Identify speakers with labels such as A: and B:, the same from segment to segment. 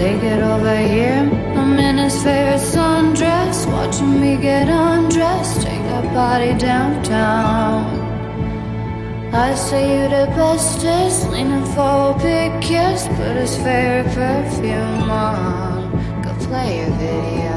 A: Say get over here. I'm in his favorite sundress, watching me get undressed. Take a body downtown. I say you the bestest, leaning for a big kiss. Put his favorite perfume on. Go play a video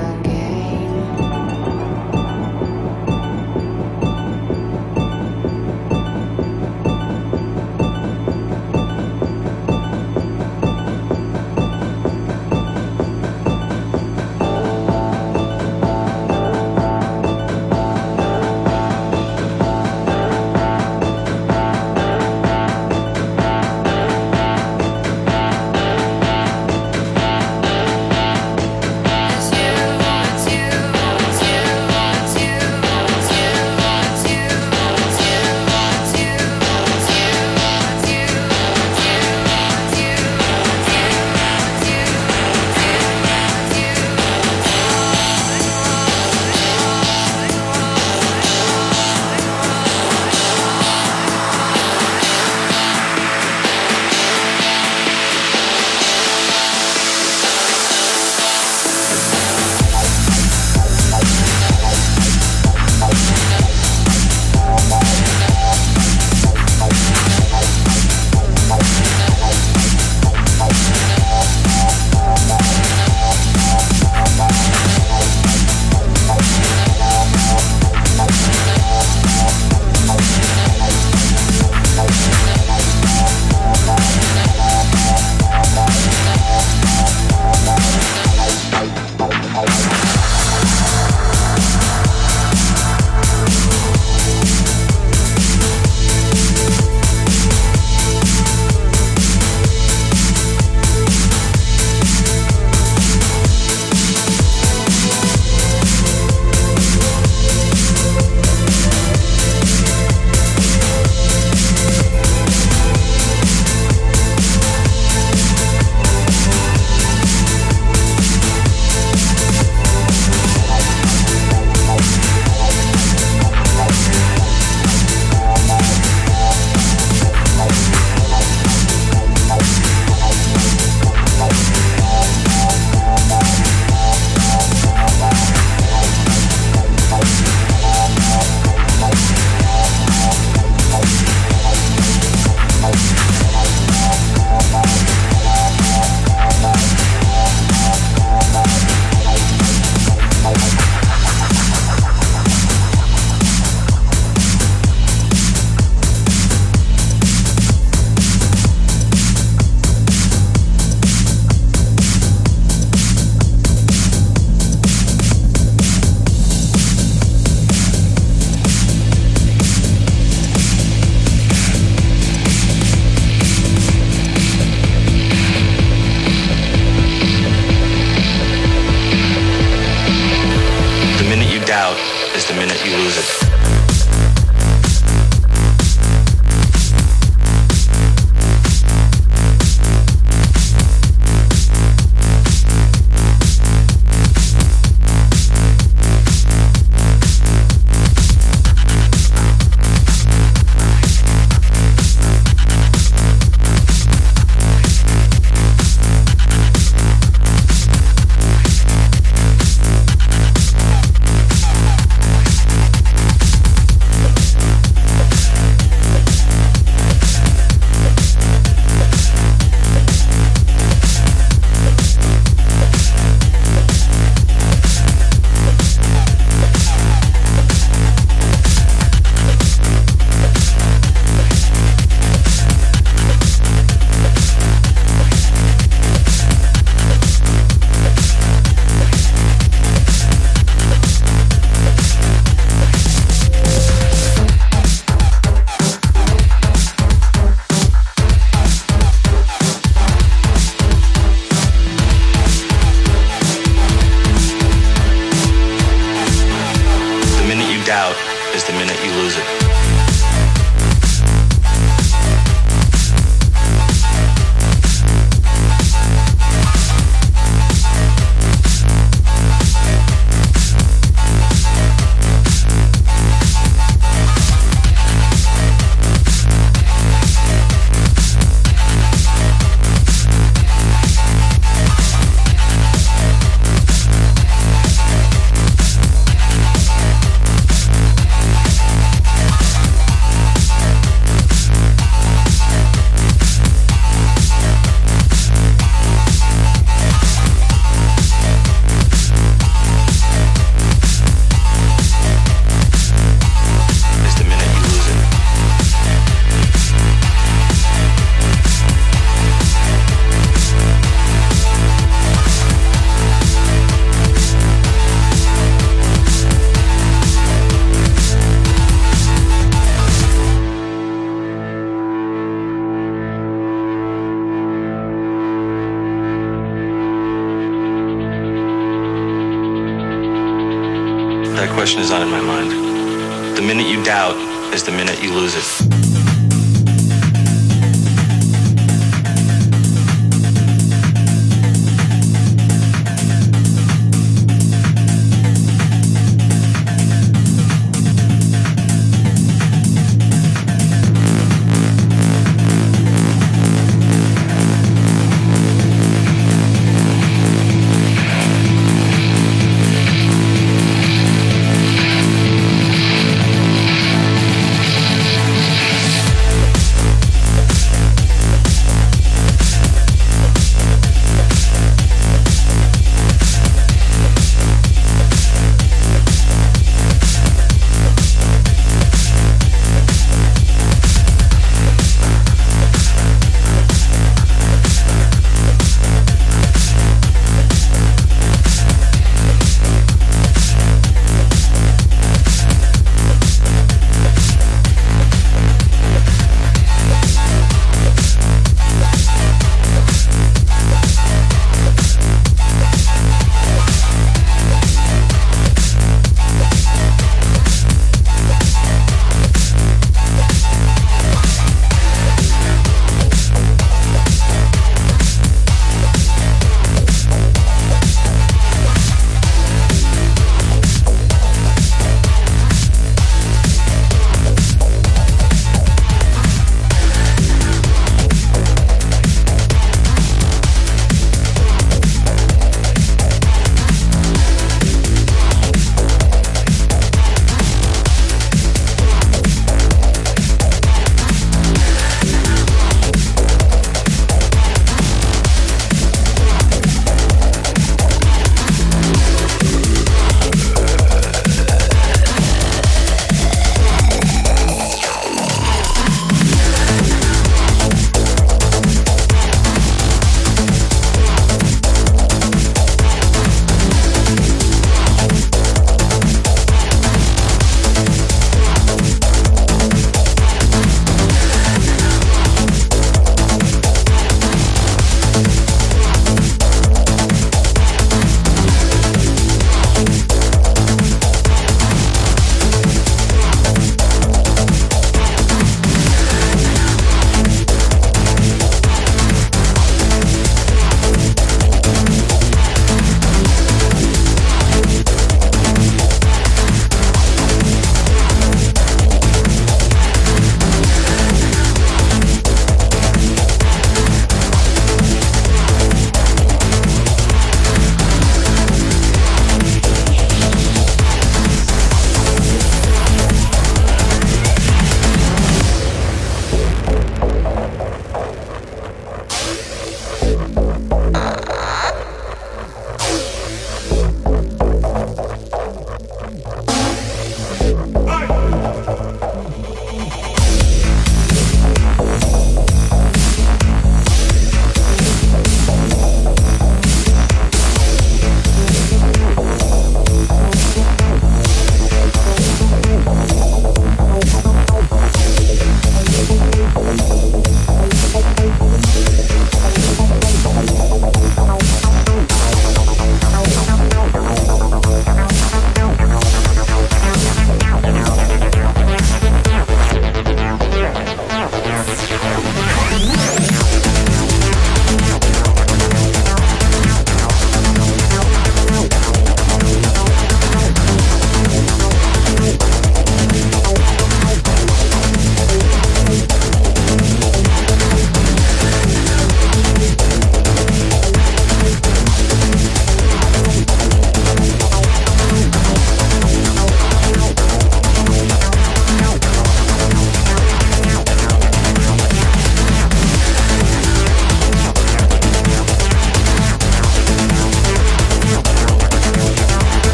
B: question is not in my mind. The minute you doubt is the minute you lose it.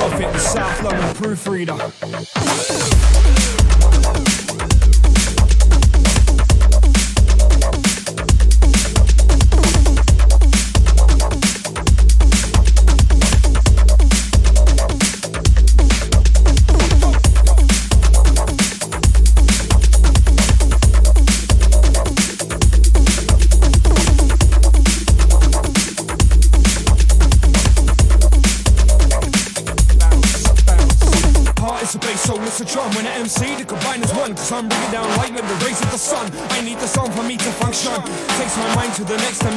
C: Profit, the South London proofreader.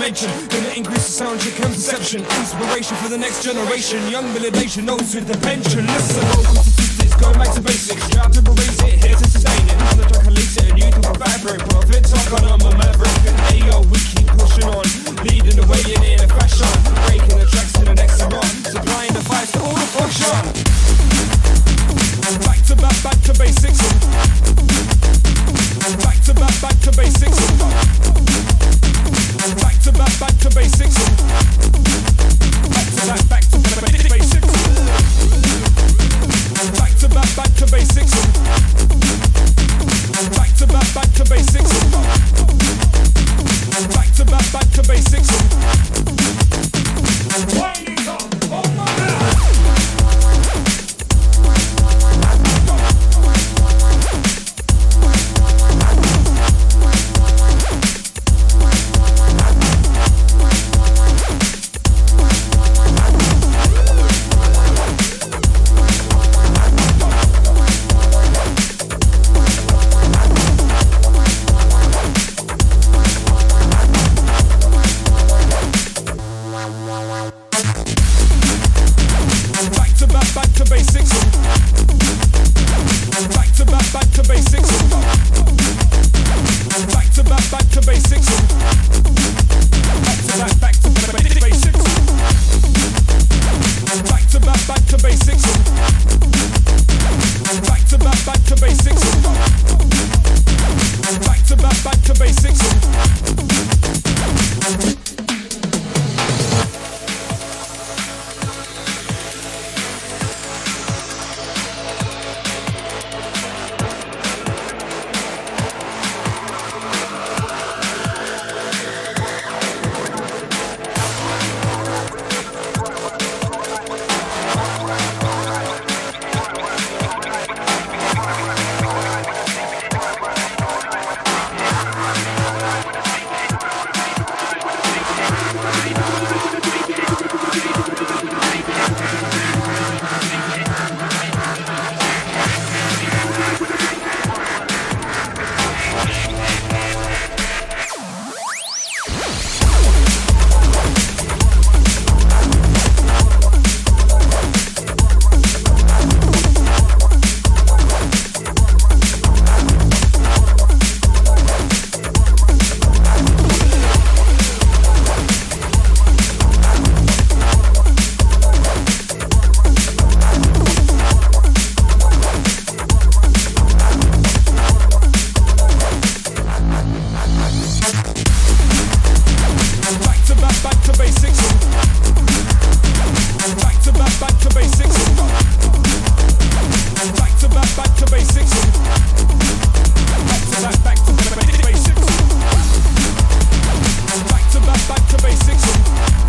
C: dimension. Gonna increase the sound check and perception. Inspiration for the next generation. Young validation, notes with the pension. Listen, welcome to physics, go back to basics. You have to erase it, here to sustain it. Another track, release it, you. new to basics.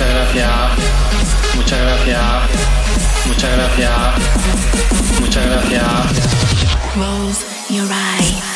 D: Muchas gracias. Muchas gracias. Muchas gracias. Muchas gracias.
E: Rolls your eye.